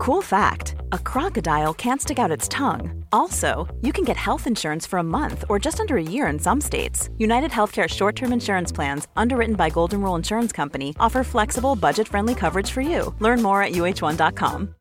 Cool fact a crocodile can't stick out its tongue. Also, you can get health insurance for a month or just under a year in some states. United Healthcare short term insurance plans, underwritten by Golden Rule Insurance Company, offer flexible, budget friendly coverage for you. Learn more at uh1.com.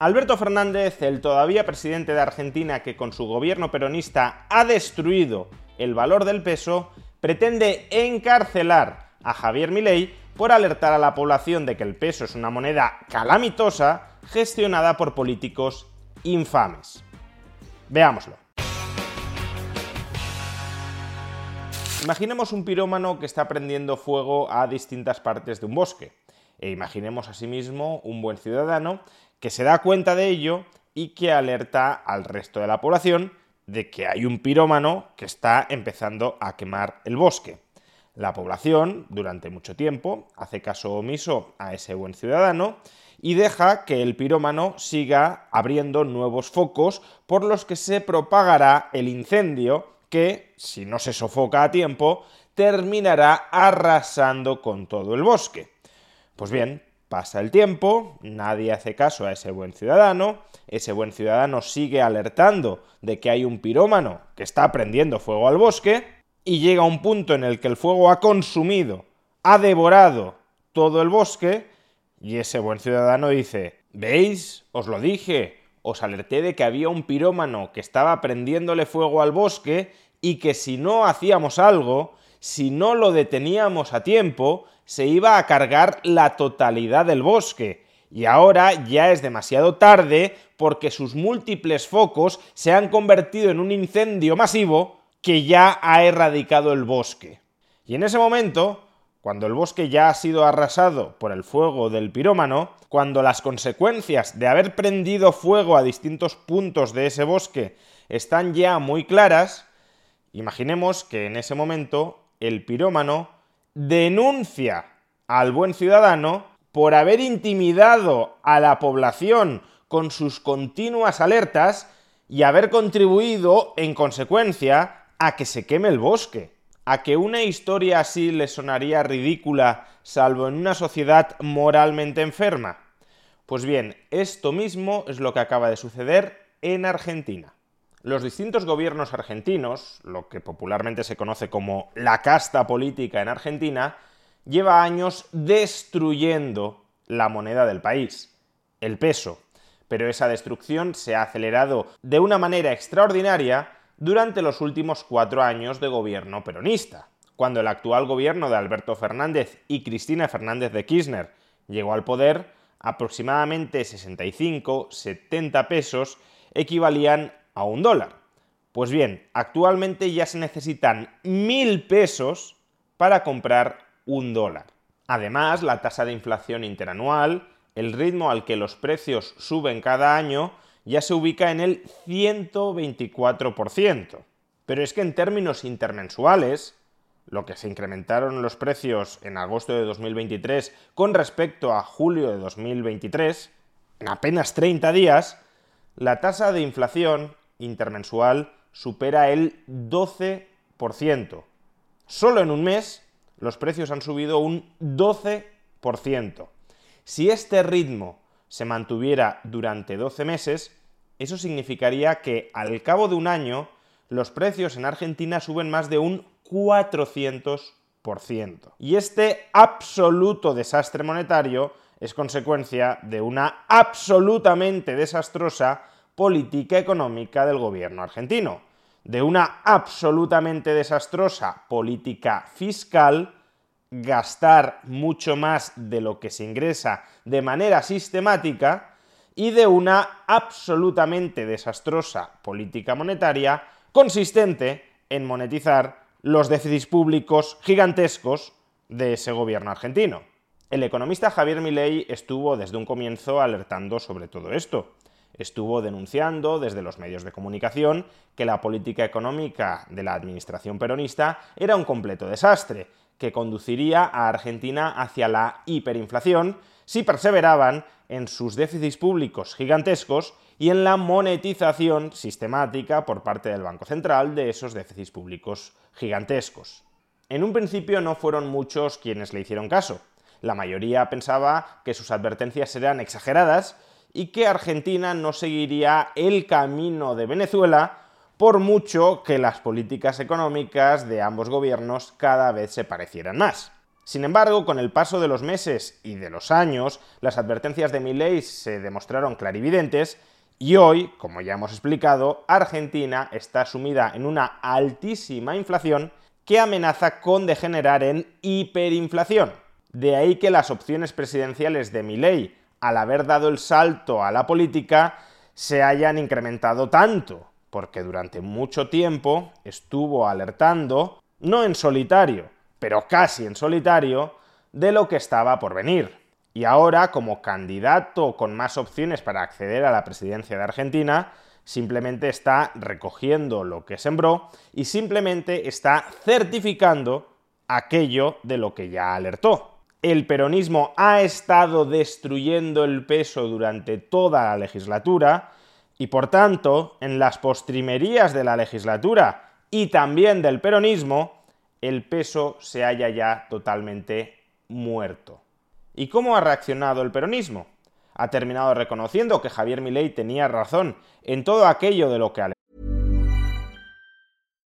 Alberto Fernández, el todavía presidente de Argentina que con su gobierno peronista ha destruido el valor del peso, pretende encarcelar a Javier Milei por alertar a la población de que el peso es una moneda calamitosa gestionada por políticos infames. Veámoslo. Imaginemos un pirómano que está prendiendo fuego a distintas partes de un bosque. E imaginemos asimismo un buen ciudadano que se da cuenta de ello y que alerta al resto de la población de que hay un pirómano que está empezando a quemar el bosque. La población, durante mucho tiempo, hace caso omiso a ese buen ciudadano y deja que el pirómano siga abriendo nuevos focos por los que se propagará el incendio que, si no se sofoca a tiempo, terminará arrasando con todo el bosque. Pues bien, pasa el tiempo, nadie hace caso a ese buen ciudadano, ese buen ciudadano sigue alertando de que hay un pirómano que está prendiendo fuego al bosque, y llega un punto en el que el fuego ha consumido, ha devorado todo el bosque, y ese buen ciudadano dice, ¿veis? Os lo dije, os alerté de que había un pirómano que estaba prendiéndole fuego al bosque y que si no hacíamos algo, si no lo deteníamos a tiempo, se iba a cargar la totalidad del bosque. Y ahora ya es demasiado tarde porque sus múltiples focos se han convertido en un incendio masivo que ya ha erradicado el bosque. Y en ese momento, cuando el bosque ya ha sido arrasado por el fuego del pirómano, cuando las consecuencias de haber prendido fuego a distintos puntos de ese bosque están ya muy claras, imaginemos que en ese momento el pirómano denuncia al buen ciudadano por haber intimidado a la población con sus continuas alertas y haber contribuido, en consecuencia, a que se queme el bosque, a que una historia así le sonaría ridícula, salvo en una sociedad moralmente enferma. Pues bien, esto mismo es lo que acaba de suceder en Argentina. Los distintos gobiernos argentinos, lo que popularmente se conoce como la casta política en Argentina, lleva años destruyendo la moneda del país, el peso. Pero esa destrucción se ha acelerado de una manera extraordinaria durante los últimos cuatro años de gobierno peronista, cuando el actual gobierno de Alberto Fernández y Cristina Fernández de Kirchner llegó al poder, aproximadamente 65-70 pesos equivalían a un dólar. Pues bien, actualmente ya se necesitan mil pesos para comprar un dólar. Además, la tasa de inflación interanual, el ritmo al que los precios suben cada año, ya se ubica en el 124%. Pero es que en términos intermensuales, lo que se incrementaron los precios en agosto de 2023 con respecto a julio de 2023, en apenas 30 días, la tasa de inflación intermensual supera el 12%. Solo en un mes los precios han subido un 12%. Si este ritmo se mantuviera durante 12 meses, eso significaría que al cabo de un año los precios en Argentina suben más de un 400%. Y este absoluto desastre monetario es consecuencia de una absolutamente desastrosa política económica del gobierno argentino, de una absolutamente desastrosa política fiscal gastar mucho más de lo que se ingresa de manera sistemática y de una absolutamente desastrosa política monetaria consistente en monetizar los déficits públicos gigantescos de ese gobierno argentino. El economista Javier Milei estuvo desde un comienzo alertando sobre todo esto. Estuvo denunciando desde los medios de comunicación que la política económica de la administración peronista era un completo desastre que conduciría a Argentina hacia la hiperinflación si perseveraban en sus déficits públicos gigantescos y en la monetización sistemática por parte del Banco Central de esos déficits públicos gigantescos. En un principio no fueron muchos quienes le hicieron caso, la mayoría pensaba que sus advertencias eran exageradas y que Argentina no seguiría el camino de Venezuela por mucho que las políticas económicas de ambos gobiernos cada vez se parecieran más. Sin embargo, con el paso de los meses y de los años, las advertencias de Milley se demostraron clarividentes y hoy, como ya hemos explicado, Argentina está sumida en una altísima inflación que amenaza con degenerar en hiperinflación. De ahí que las opciones presidenciales de Milley, al haber dado el salto a la política, se hayan incrementado tanto, porque durante mucho tiempo estuvo alertando, no en solitario, pero casi en solitario, de lo que estaba por venir. Y ahora, como candidato con más opciones para acceder a la presidencia de Argentina, simplemente está recogiendo lo que sembró y simplemente está certificando aquello de lo que ya alertó. El peronismo ha estado destruyendo el peso durante toda la legislatura y por tanto, en las postrimerías de la legislatura y también del peronismo, el peso se halla ya totalmente muerto. ¿Y cómo ha reaccionado el peronismo? Ha terminado reconociendo que Javier Milei tenía razón en todo aquello de lo que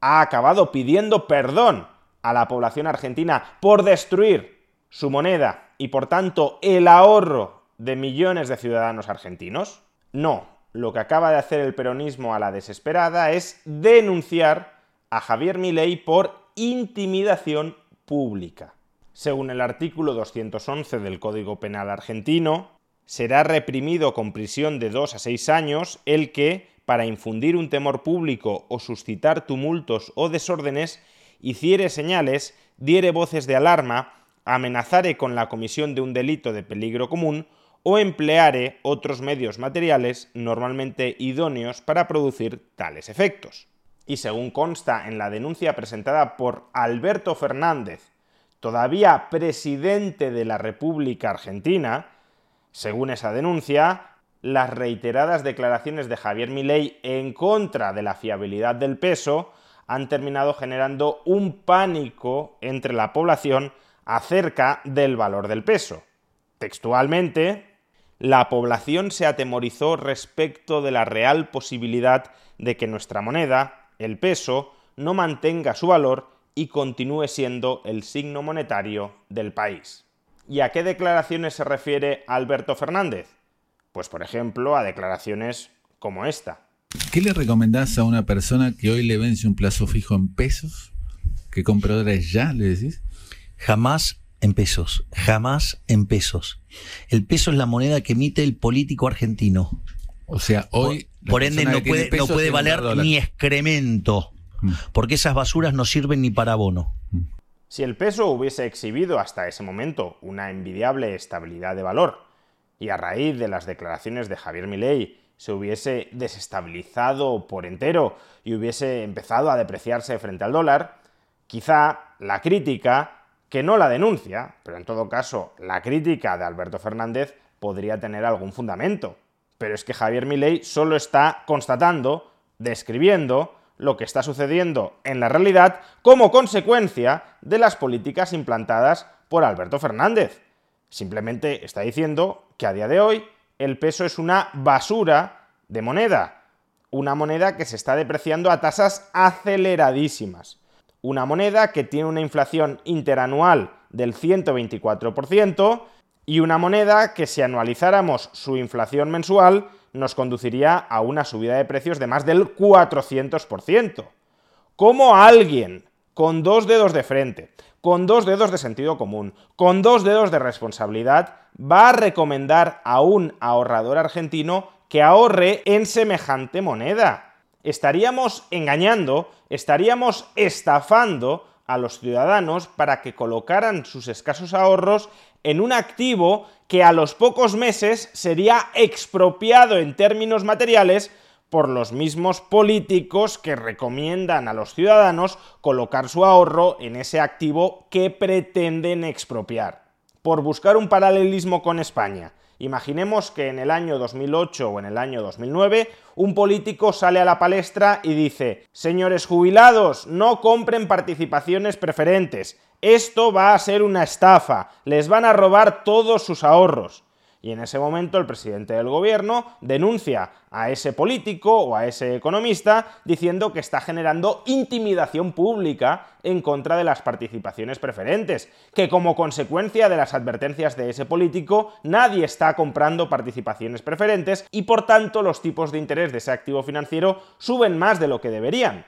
Ha acabado pidiendo perdón a la población argentina por destruir su moneda y por tanto el ahorro de millones de ciudadanos argentinos? No, lo que acaba de hacer el peronismo a la desesperada es denunciar a Javier Milei por intimidación pública. Según el artículo 211 del Código Penal argentino, será reprimido con prisión de 2 a 6 años el que, para infundir un temor público o suscitar tumultos o desórdenes, hiciere señales, diere voces de alarma, amenazare con la comisión de un delito de peligro común o empleare otros medios materiales normalmente idóneos para producir tales efectos. Y según consta en la denuncia presentada por Alberto Fernández, todavía presidente de la República Argentina, según esa denuncia, las reiteradas declaraciones de Javier Milei en contra de la fiabilidad del peso han terminado generando un pánico entre la población acerca del valor del peso. Textualmente, la población se atemorizó respecto de la real posibilidad de que nuestra moneda, el peso, no mantenga su valor y continúe siendo el signo monetario del país. ¿Y a qué declaraciones se refiere Alberto Fernández? Pues por ejemplo a declaraciones como esta. ¿Qué le recomendás a una persona que hoy le vence un plazo fijo en pesos? ¿Que compre dólares ya, le decís? Jamás en pesos, jamás en pesos. El peso es la moneda que emite el político argentino. O sea, hoy... Por, por ende no puede, no puede valer ni excremento, mm. porque esas basuras no sirven ni para abono. Mm. Si el peso hubiese exhibido hasta ese momento una envidiable estabilidad de valor, y a raíz de las declaraciones de Javier Milei se hubiese desestabilizado por entero y hubiese empezado a depreciarse frente al dólar, quizá la crítica, que no la denuncia, pero en todo caso la crítica de Alberto Fernández podría tener algún fundamento. Pero es que Javier Milei solo está constatando, describiendo lo que está sucediendo en la realidad como consecuencia de las políticas implantadas por Alberto Fernández. Simplemente está diciendo que a día de hoy el peso es una basura de moneda, una moneda que se está depreciando a tasas aceleradísimas, una moneda que tiene una inflación interanual del 124% y una moneda que si anualizáramos su inflación mensual nos conduciría a una subida de precios de más del 400%. ¿Cómo alguien con dos dedos de frente, con dos dedos de sentido común, con dos dedos de responsabilidad, va a recomendar a un ahorrador argentino que ahorre en semejante moneda? Estaríamos engañando, estaríamos estafando a los ciudadanos para que colocaran sus escasos ahorros en un activo que a los pocos meses sería expropiado en términos materiales por los mismos políticos que recomiendan a los ciudadanos colocar su ahorro en ese activo que pretenden expropiar. Por buscar un paralelismo con España, Imaginemos que en el año 2008 o en el año 2009 un político sale a la palestra y dice, señores jubilados, no compren participaciones preferentes, esto va a ser una estafa, les van a robar todos sus ahorros. Y en ese momento el presidente del gobierno denuncia a ese político o a ese economista diciendo que está generando intimidación pública en contra de las participaciones preferentes, que como consecuencia de las advertencias de ese político nadie está comprando participaciones preferentes y por tanto los tipos de interés de ese activo financiero suben más de lo que deberían.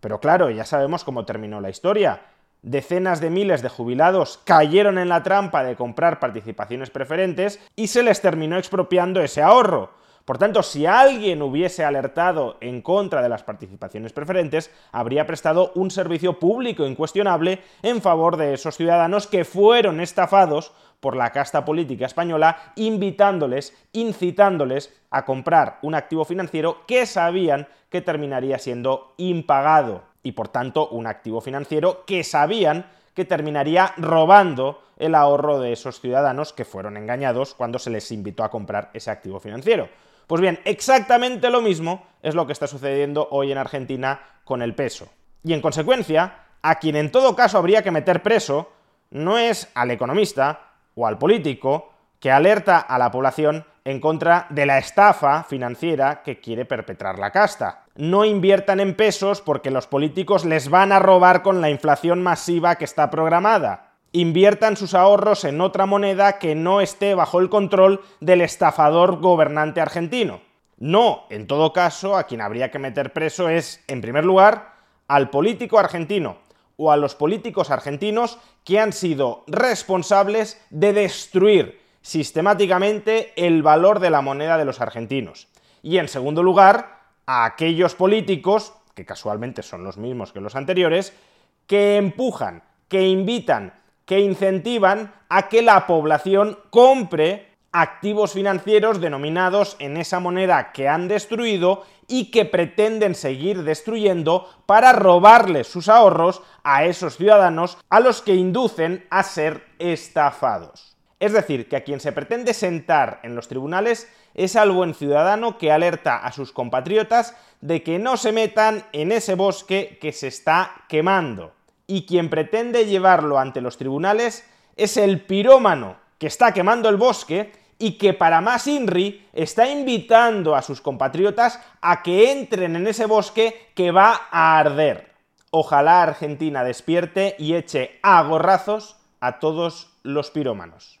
Pero claro, ya sabemos cómo terminó la historia decenas de miles de jubilados cayeron en la trampa de comprar participaciones preferentes y se les terminó expropiando ese ahorro. Por tanto, si alguien hubiese alertado en contra de las participaciones preferentes, habría prestado un servicio público incuestionable en favor de esos ciudadanos que fueron estafados por la casta política española, invitándoles, incitándoles a comprar un activo financiero que sabían que terminaría siendo impagado y por tanto un activo financiero que sabían que terminaría robando el ahorro de esos ciudadanos que fueron engañados cuando se les invitó a comprar ese activo financiero. Pues bien, exactamente lo mismo es lo que está sucediendo hoy en Argentina con el peso. Y en consecuencia, a quien en todo caso habría que meter preso no es al economista o al político que alerta a la población en contra de la estafa financiera que quiere perpetrar la casta. No inviertan en pesos porque los políticos les van a robar con la inflación masiva que está programada. Inviertan sus ahorros en otra moneda que no esté bajo el control del estafador gobernante argentino. No, en todo caso, a quien habría que meter preso es, en primer lugar, al político argentino o a los políticos argentinos que han sido responsables de destruir sistemáticamente el valor de la moneda de los argentinos. Y en segundo lugar, a aquellos políticos, que casualmente son los mismos que los anteriores, que empujan, que invitan, que incentivan a que la población compre activos financieros denominados en esa moneda que han destruido y que pretenden seguir destruyendo para robarles sus ahorros a esos ciudadanos a los que inducen a ser estafados. Es decir, que a quien se pretende sentar en los tribunales es al buen ciudadano que alerta a sus compatriotas de que no se metan en ese bosque que se está quemando. Y quien pretende llevarlo ante los tribunales es el pirómano que está quemando el bosque y que para más INRI está invitando a sus compatriotas a que entren en ese bosque que va a arder. Ojalá Argentina despierte y eche a gorrazos a todos los pirómanos.